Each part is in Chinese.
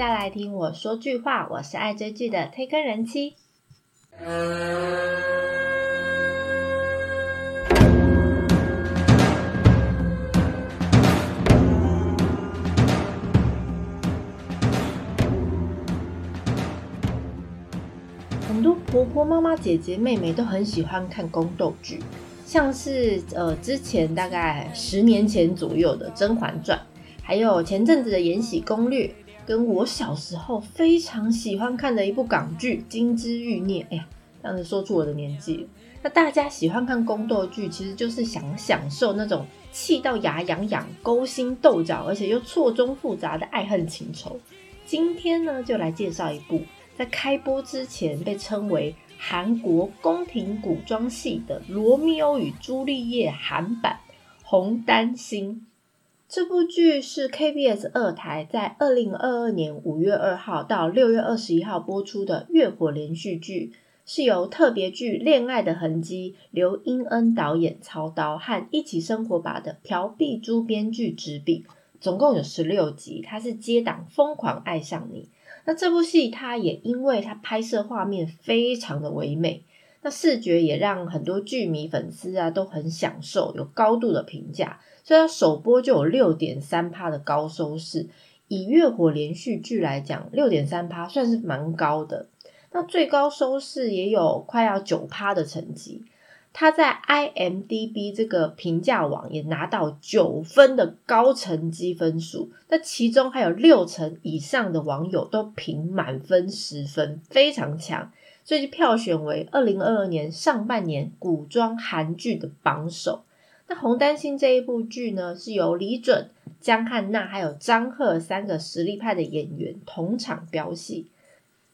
再来听我说句话，我是爱追剧的推坑人妻。很多婆婆、妈妈、姐姐、妹妹都很喜欢看宫斗剧，像是呃之前大概十年前左右的《甄嬛传》，还有前阵子的《延禧攻略》，跟我小时候非常喜欢看的一部港剧《金枝欲孽》。哎呀，这样子说出我的年纪。那大家喜欢看宫斗剧，其实就是想享受那种气到牙痒痒、勾心斗角，而且又错综复杂的爱恨情仇。今天呢，就来介绍一部。在开播之前被称为韩国宫廷古装戏的《罗密欧与朱丽叶》韩版《红丹心》这部剧是 KBS 二台在二零二二年五月二号到六月二十一号播出的月火连续剧，是由特别剧《恋爱的痕迹》刘英恩导演操刀和一起生活吧的朴碧珠编剧执笔，总共有十六集。它是接档《疯狂爱上你》。那这部戏，它也因为它拍摄画面非常的唯美，那视觉也让很多剧迷粉丝啊都很享受，有高度的评价，所以它首播就有六点三趴的高收视。以月火连续剧来讲，六点三趴算是蛮高的。那最高收视也有快要九趴的成绩。它在 IMDB 这个评价网也拿到九分的高成绩分数，那其中还有六成以上的网友都评满分十分，非常强，所以就票选为二零二二年上半年古装韩剧的榜首。那《红丹心》这一部剧呢，是由李准、江汉娜还有张赫三个实力派的演员同场飙戏。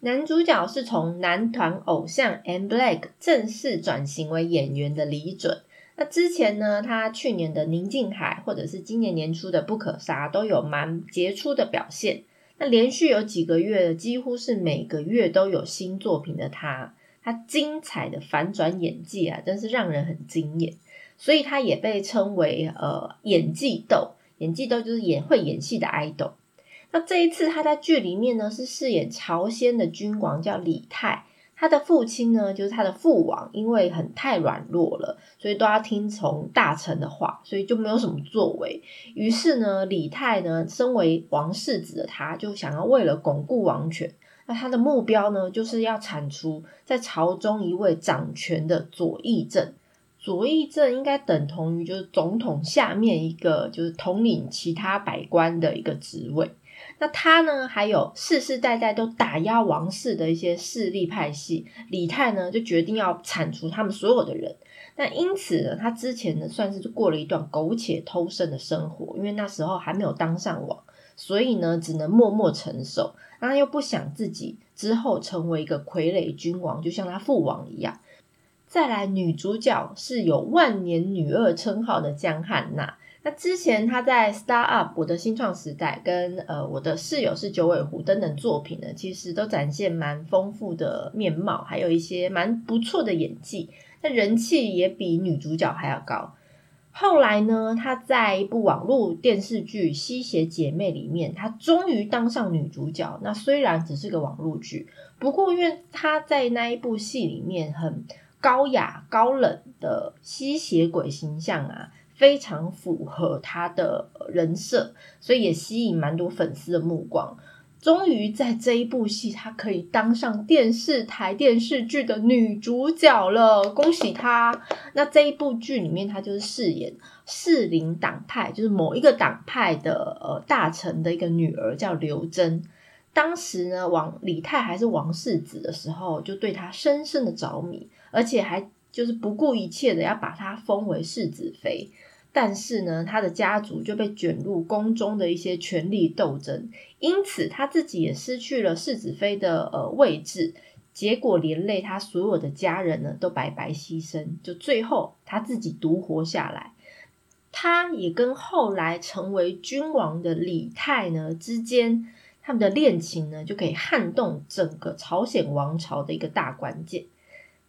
男主角是从男团偶像 M Black 正式转型为演员的李准。那之前呢，他去年的《宁静海》或者是今年年初的《不可杀》都有蛮杰出的表现。那连续有几个月，几乎是每个月都有新作品的他，他精彩的反转演技啊，真是让人很惊艳。所以他也被称为呃演技豆，演技豆就是演会演戏的 idol。那这一次他在剧里面呢，是饰演朝鲜的君王，叫李泰。他的父亲呢，就是他的父王，因为很太软弱了，所以都要听从大臣的话，所以就没有什么作为。于是呢，李泰呢，身为王世子的他，就想要为了巩固王权，那他的目标呢，就是要铲除在朝中一位掌权的左翼政。左翼政应该等同于就是总统下面一个，就是统领其他百官的一个职位。那他呢？还有世世代代都打压王室的一些势力派系，李泰呢就决定要铲除他们所有的人。那因此呢，他之前呢算是过了一段苟且偷生的生活，因为那时候还没有当上王，所以呢只能默默承受。他又不想自己之后成为一个傀儡君王，就像他父王一样。再来，女主角是有万年女二称号的江汉娜。那之前他在《Star Up》我的新创时代跟呃我的室友是九尾狐等等作品呢，其实都展现蛮丰富的面貌，还有一些蛮不错的演技，那人气也比女主角还要高。后来呢，他在一部网络电视剧《吸血姐妹》里面，她终于当上女主角。那虽然只是个网络剧，不过因为她在那一部戏里面很高雅高冷的吸血鬼形象啊。非常符合她的人设，所以也吸引蛮多粉丝的目光。终于在这一部戏，她可以当上电视台电视剧的女主角了，恭喜她！那这一部剧里面，她就是饰演适龄党派，就是某一个党派的呃大臣的一个女儿，叫刘真。当时呢，王李泰还是王世子的时候，就对她深深的着迷，而且还。就是不顾一切的要把她封为世子妃，但是呢，她的家族就被卷入宫中的一些权力斗争，因此她自己也失去了世子妃的呃位置，结果连累她所有的家人呢都白白牺牲，就最后她自己独活下来。她也跟后来成为君王的李泰呢之间，他们的恋情呢就可以撼动整个朝鲜王朝的一个大关键。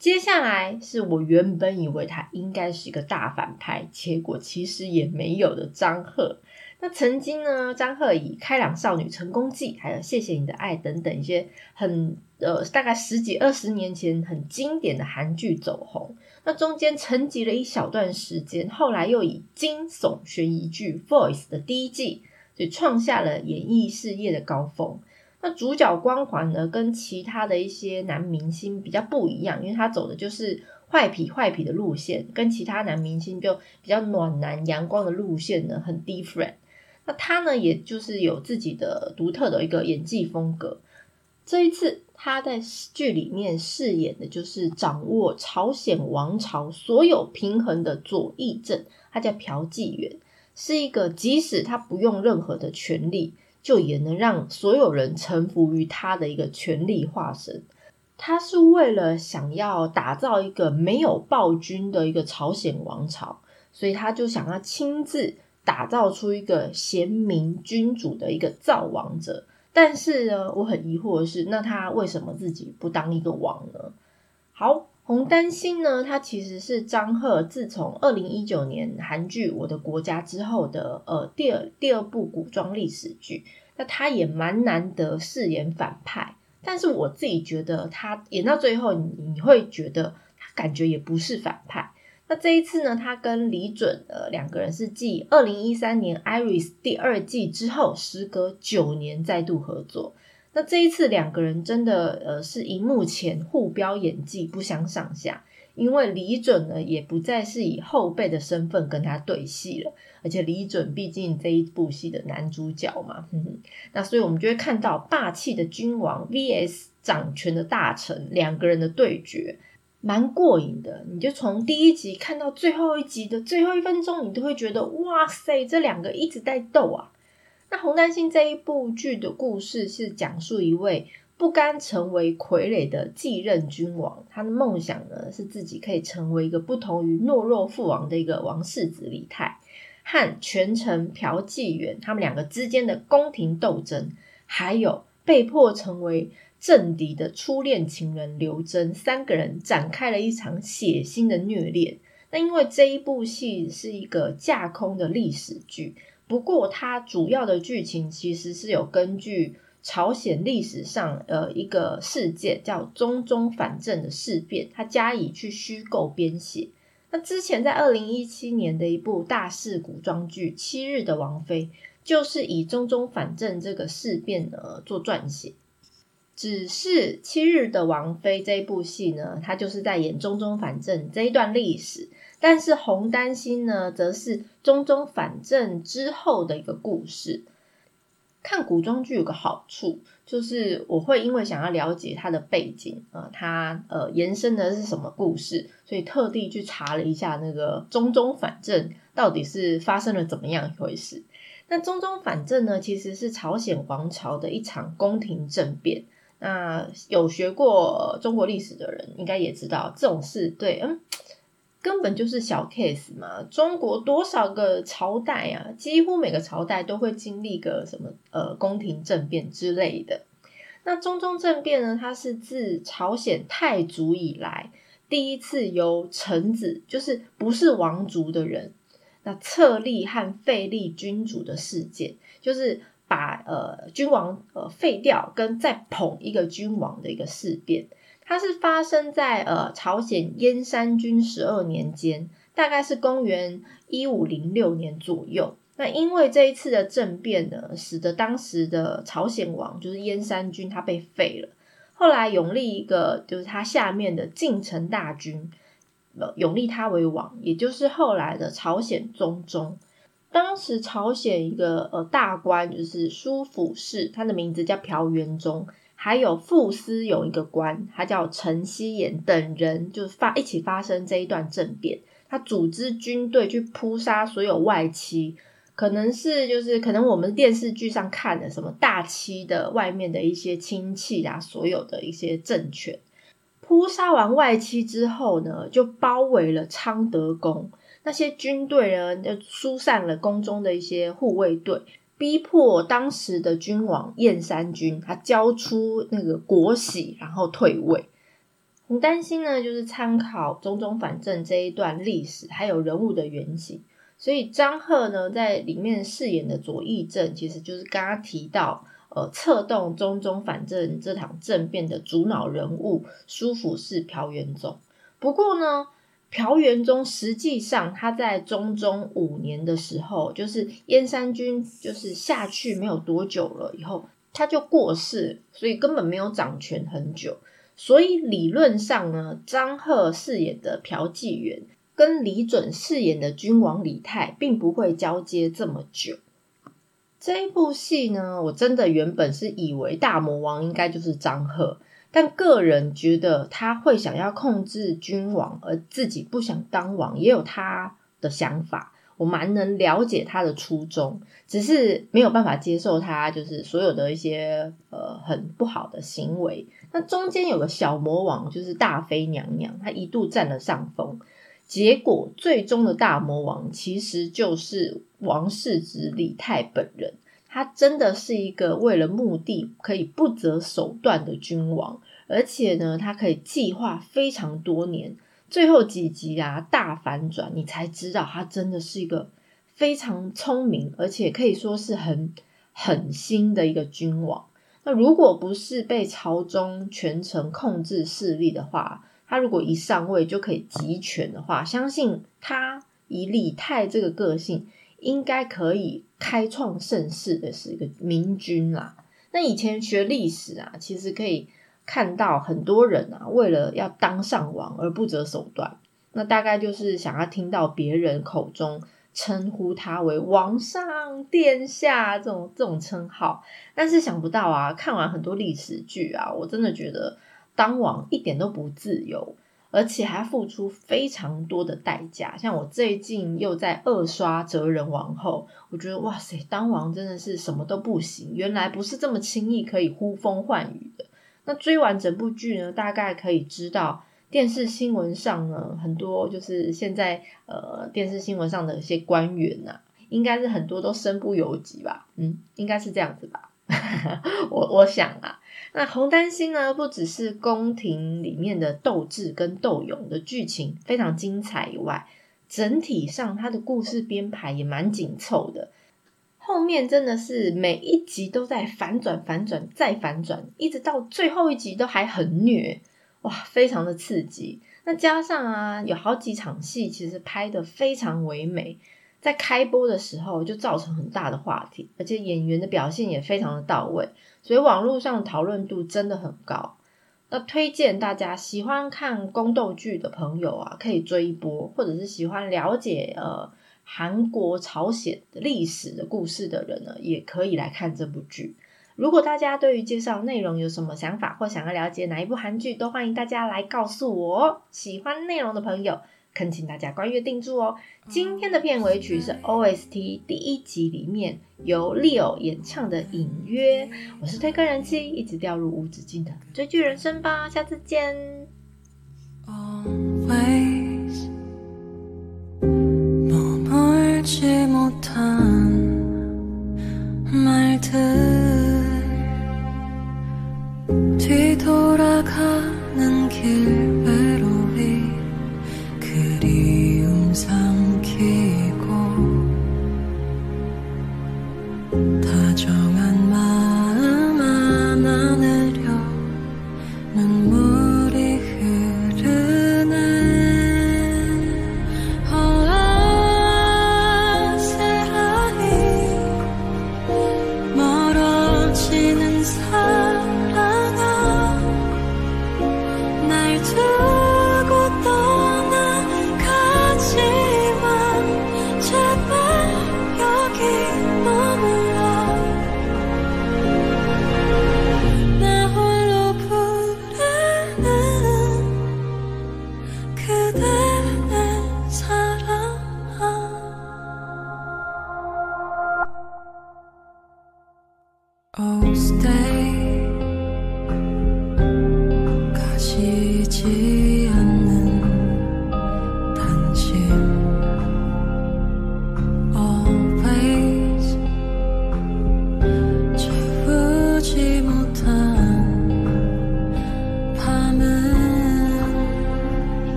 接下来是我原本以为他应该是一个大反派，结果其实也没有的张赫。那曾经呢，张赫以《开朗少女成功记》还有《谢谢你的爱》等等一些很呃大概十几二十年前很经典的韩剧走红。那中间沉寂了一小段时间，后来又以惊悚悬疑剧《Voice》的第一季，就创下了演艺事业的高峰。那主角光环呢，跟其他的一些男明星比较不一样，因为他走的就是坏痞坏痞的路线，跟其他男明星就比较暖男阳光的路线呢，很 different。那他呢，也就是有自己的独特的一个演技风格。这一次他在剧里面饰演的就是掌握朝鲜王朝所有平衡的左翼政，他叫朴纪元，是一个即使他不用任何的权力，就也能让所有人臣服于他的一个权力化身。他是为了想要打造一个没有暴君的一个朝鲜王朝，所以他就想要亲自。打造出一个贤明君主的一个造王者，但是呢，我很疑惑的是，那他为什么自己不当一个王呢？好，红丹心呢，它其实是张赫自从二零一九年韩剧《我的国家》之后的呃第二第二部古装历史剧，那他也蛮难得饰演反派，但是我自己觉得他演到最后，你你会觉得他感觉也不是反派。那这一次呢，他跟李准呃两个人是继二零一三年《Iris》第二季之后，时隔九年再度合作。那这一次两个人真的呃是荧幕前互飙演技不相上下，因为李准呢也不再是以后辈的身份跟他对戏了，而且李准毕竟这一部戏的男主角嘛，那所以我们就会看到霸气的君王 VS 掌权的大臣两个人的对决。蛮过瘾的，你就从第一集看到最后一集的最后一分钟，你都会觉得哇塞，这两个一直在斗啊。那《红丹心》这一部剧的故事是讲述一位不甘成为傀儡的继任君王，他的梦想呢是自己可以成为一个不同于懦弱父王的一个王世子李泰，和权臣朴纪元他们两个之间的宫廷斗争，还有被迫成为。政敌的初恋情人刘真，三个人展开了一场血腥的虐恋。那因为这一部戏是一个架空的历史剧，不过它主要的剧情其实是有根据朝鲜历史上呃一个事件叫中中反正的事变，它加以去虚构编写。那之前在二零一七年的一部大势古装剧《七日的王妃》，就是以中中反正这个事变呢做撰写。只是《七日的王妃》这一部戏呢，它就是在演中中反正这一段历史；但是《红丹心》呢，则是中中反正之后的一个故事。看古装剧有个好处，就是我会因为想要了解它的背景啊，它呃延伸的是什么故事，所以特地去查了一下那个中中反正到底是发生了怎么样一回事。那中中反正呢，其实是朝鲜王朝的一场宫廷政变。那有学过中国历史的人，应该也知道这种事，对，嗯，根本就是小 case 嘛。中国多少个朝代啊，几乎每个朝代都会经历个什么呃宫廷政变之类的。那中宗政变呢，它是自朝鲜太祖以来第一次由臣子，就是不是王族的人，那册立和废立君主的事件，就是。把呃君王呃废掉，跟再捧一个君王的一个事变，它是发生在呃朝鲜燕山君十二年间，大概是公元一五零六年左右。那因为这一次的政变呢，使得当时的朝鲜王就是燕山君他被废了，后来永立一个就是他下面的近城大君，呃永立他为王，也就是后来的朝鲜中宗。当时朝鲜一个呃大官就是舒府氏，他的名字叫朴元忠，还有副司有一个官，他叫陈希言等人，就发一起发生这一段政变。他组织军队去扑杀所有外戚，可能是就是可能我们电视剧上看的什么大戚的外面的一些亲戚啊，所有的一些政权。扑杀完外戚之后呢，就包围了昌德宫。那些军队呢，就疏散了宫中的一些护卫队，逼迫当时的君王燕山君他交出那个国玺，然后退位。红丹心呢，就是参考中宗反正这一段历史，还有人物的原型，所以张赫呢，在里面饰演的左翼正，其实就是刚刚提到，呃，策动中宗反正这场政变的主脑人物，舒服是朴元宗。不过呢，朴元宗实际上他在中中五年的时候，就是燕山君就是下去没有多久了以后，他就过世，所以根本没有掌权很久。所以理论上呢，张赫饰演的朴纪元。跟李准饰演的君王李泰并不会交接这么久。这一部戏呢，我真的原本是以为大魔王应该就是张赫，但个人觉得他会想要控制君王，而自己不想当王，也有他的想法。我蛮能了解他的初衷，只是没有办法接受他就是所有的一些呃很不好的行为。那中间有个小魔王，就是大妃娘娘，她一度占了上风。结果，最终的大魔王其实就是王世子李泰本人。他真的是一个为了目的可以不择手段的君王，而且呢，他可以计划非常多年。最后几集啊，大反转，你才知道他真的是一个非常聪明，而且可以说是很狠心的一个君王。那如果不是被朝中权臣控制势力的话，他如果一上位就可以集权的话，相信他以李泰这个个性，应该可以开创盛世的是一个明君啦。那以前学历史啊，其实可以看到很多人啊，为了要当上王而不择手段。那大概就是想要听到别人口中称呼他为王上殿下这种这种称号。但是想不到啊，看完很多历史剧啊，我真的觉得。当王一点都不自由，而且还付出非常多的代价。像我最近又在二刷《哲人王后》，我觉得哇塞，当王真的是什么都不行，原来不是这么轻易可以呼风唤雨的。那追完整部剧呢，大概可以知道电视新闻上呢，很多就是现在呃电视新闻上的一些官员呐，应该是很多都身不由己吧？嗯，应该是这样子吧。我我想啊。那红丹心呢？不只是宫廷里面的斗智跟斗勇的剧情非常精彩以外，整体上它的故事编排也蛮紧凑的。后面真的是每一集都在反转、反转再反转，一直到最后一集都还很虐，哇，非常的刺激。那加上啊，有好几场戏其实拍的非常唯美。在开播的时候就造成很大的话题，而且演员的表现也非常的到位，所以网络上讨论度真的很高。那推荐大家喜欢看宫斗剧的朋友啊，可以追一波；或者是喜欢了解呃韩国、朝鲜历史的故事的人呢，也可以来看这部剧。如果大家对于介绍内容有什么想法，或想要了解哪一部韩剧，都欢迎大家来告诉我。喜欢内容的朋友。恳请大家关阅定住哦。今天的片尾曲是 OST 第一集里面由 Leo 演唱的《隐约》，我是推歌人气，一直掉入无止境的追剧人生吧，下次见。돌아가는 길